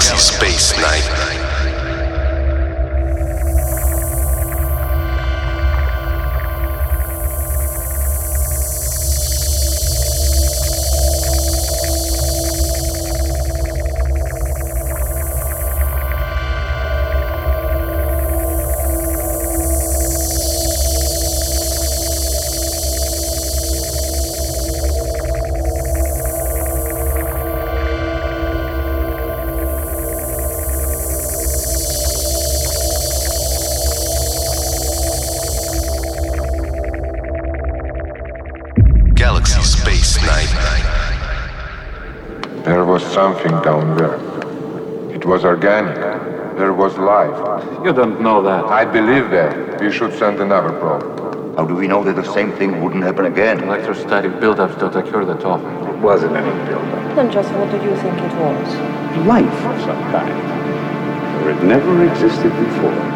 Galaxy Space Night. You don't know that. I believe that. We should send another probe. How do we know that the same thing wouldn't happen again? Electrostatic buildups don't occur that often. It wasn't any buildup. Then just what do you think it was? Life of some kind. Where it never existed before.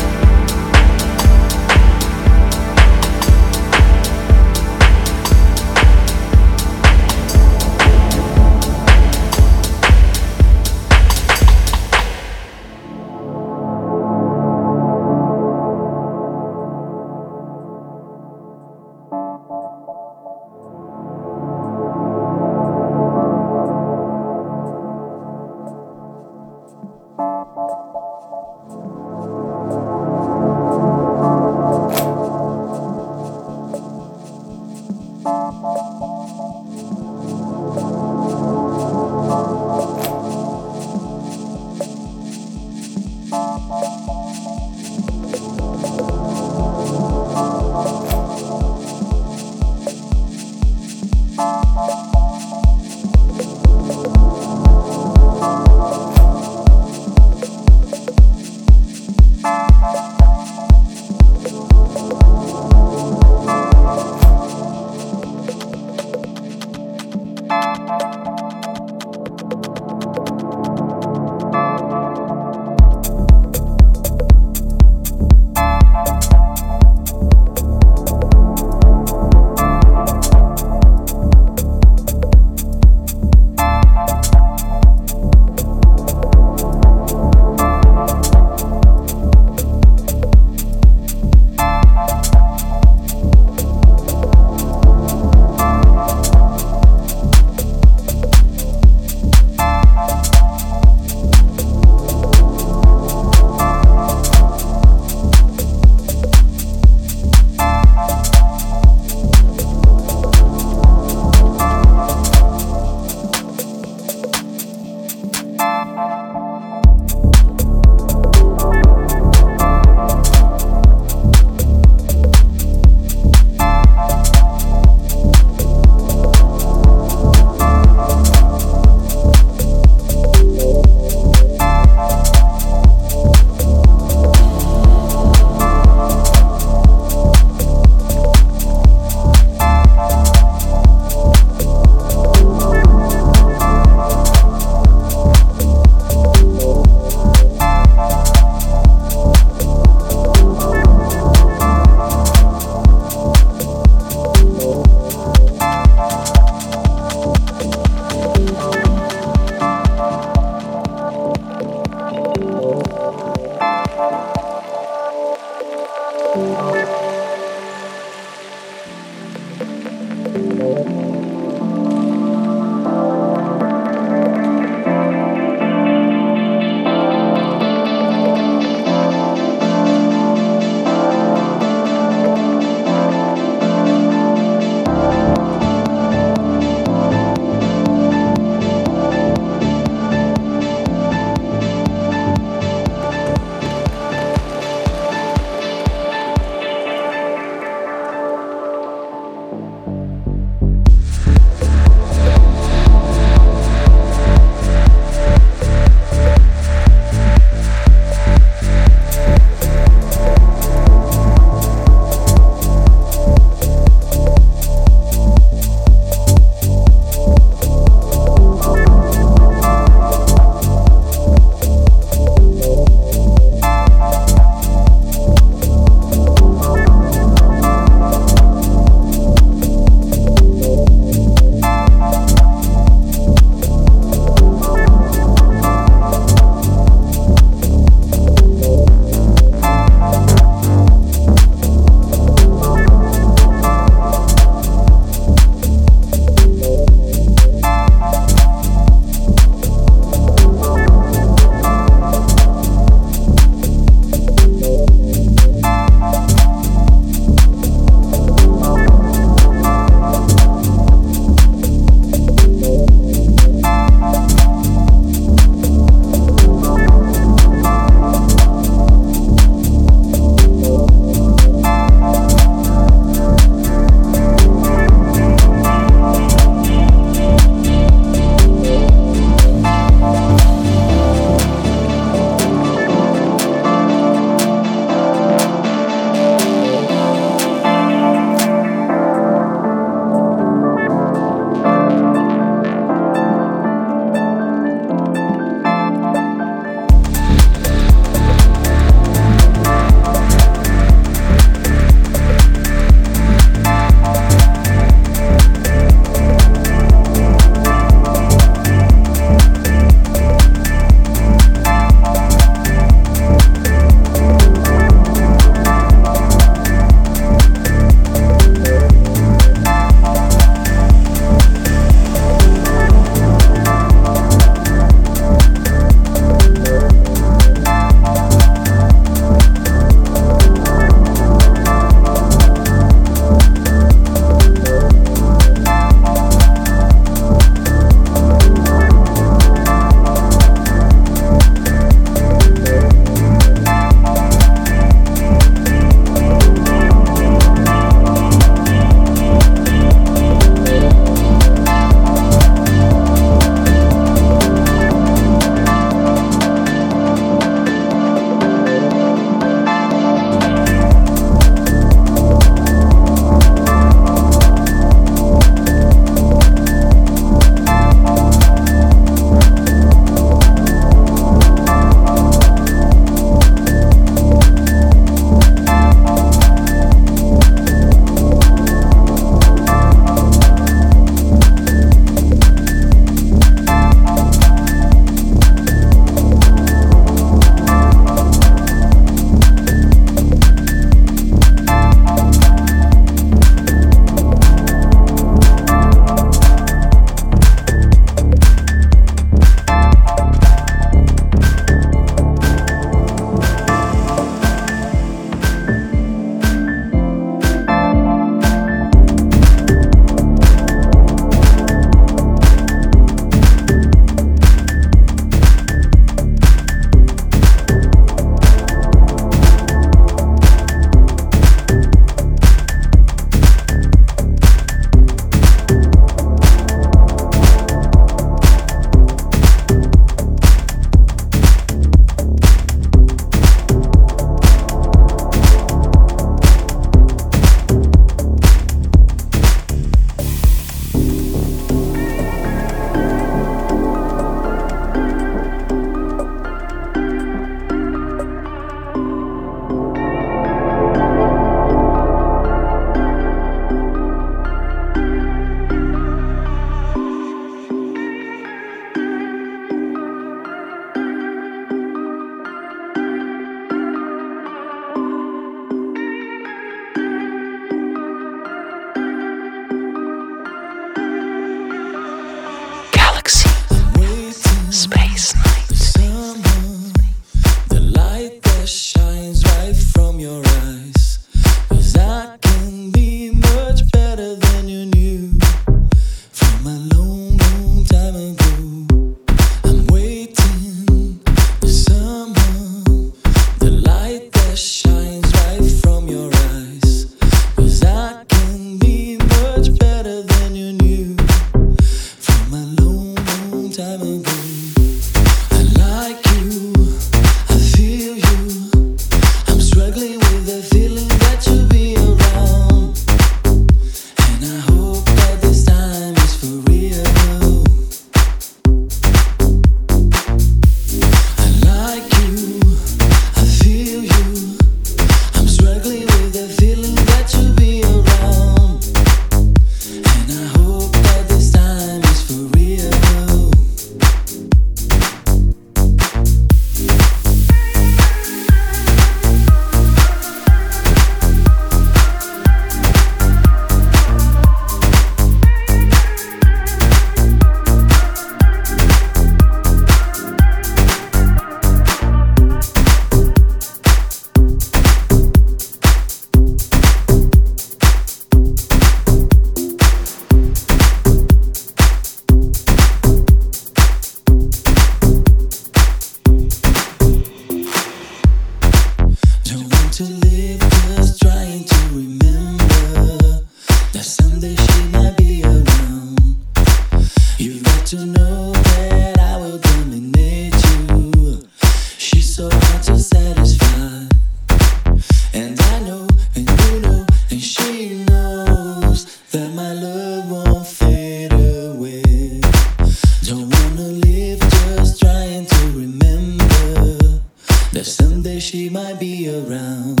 that someday she might be around.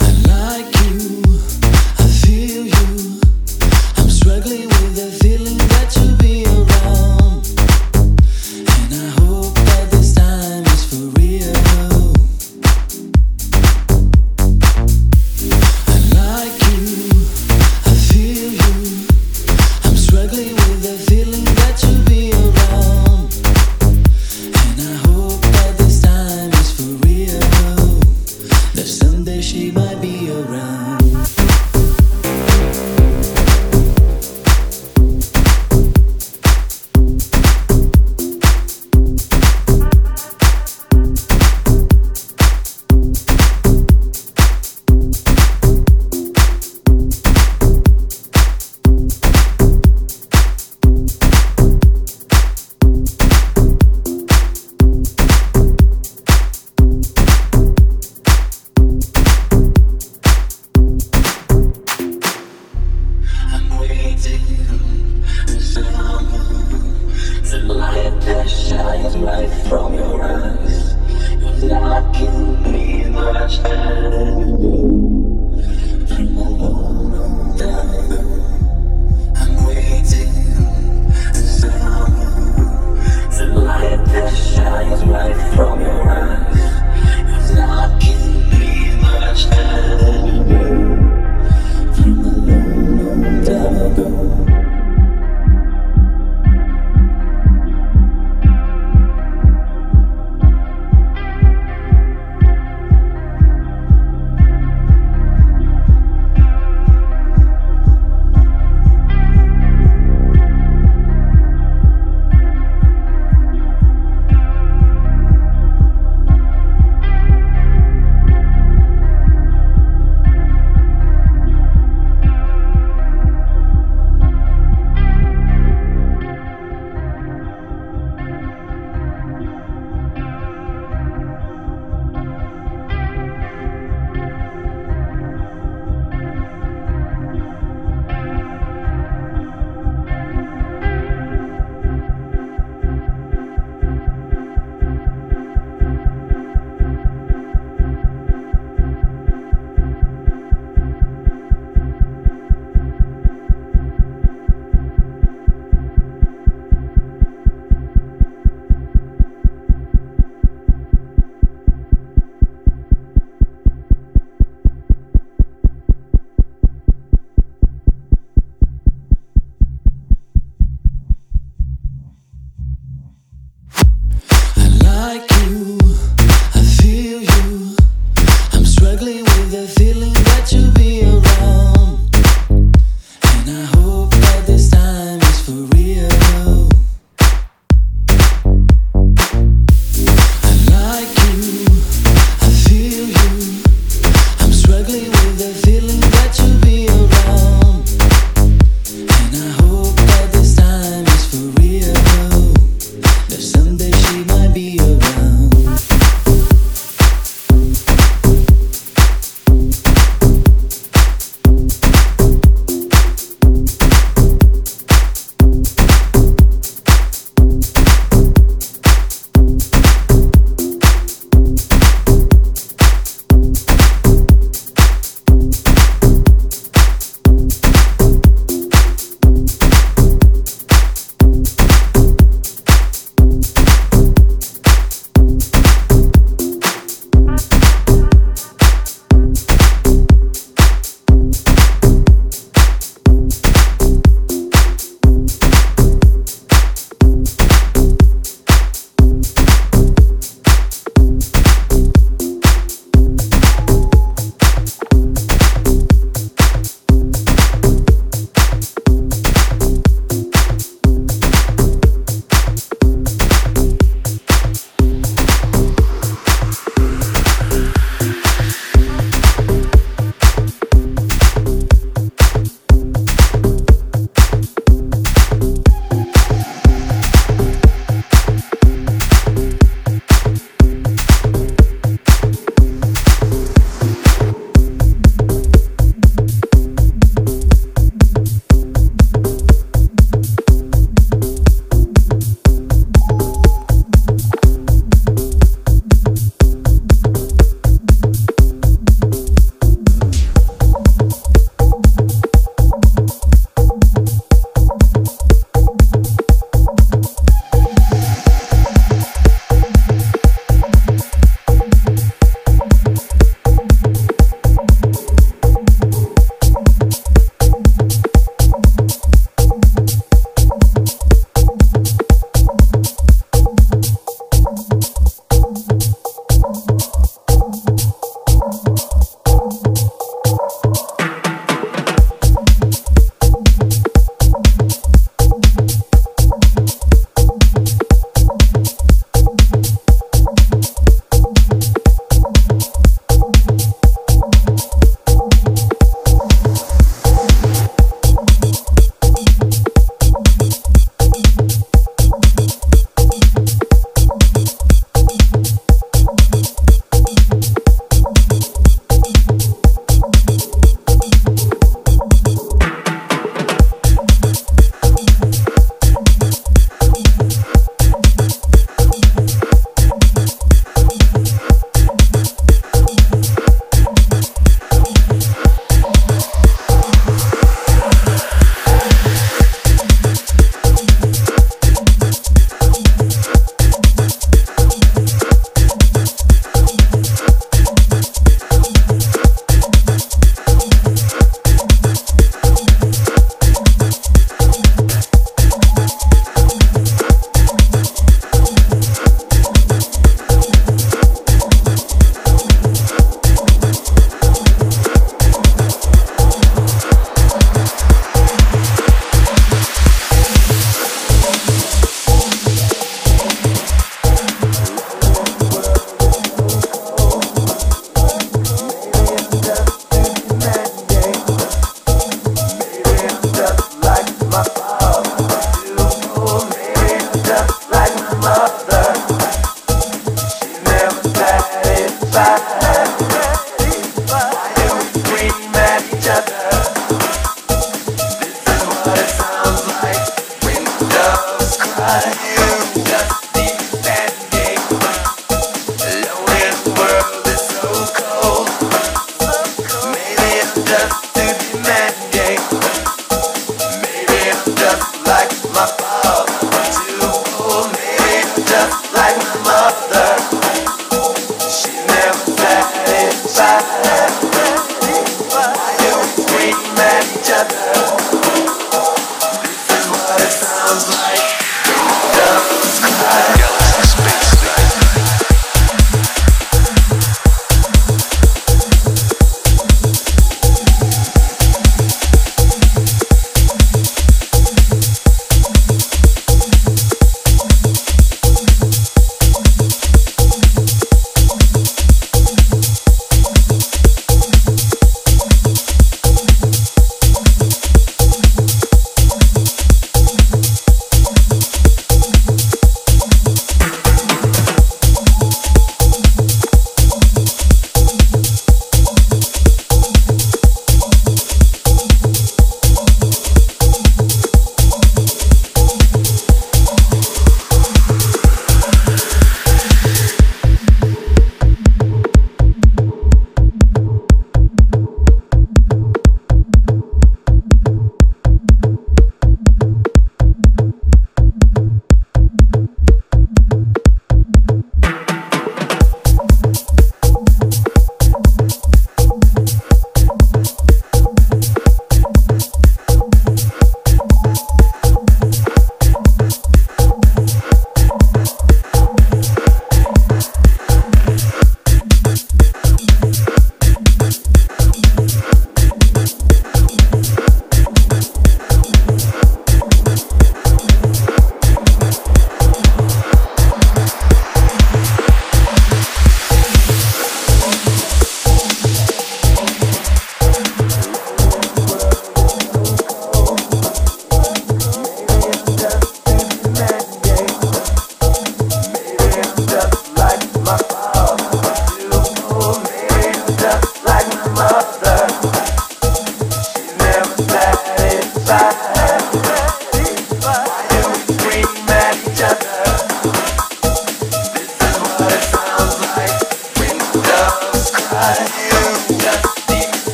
I like you, I feel you. I'm struggling with the feeling that you'll be around.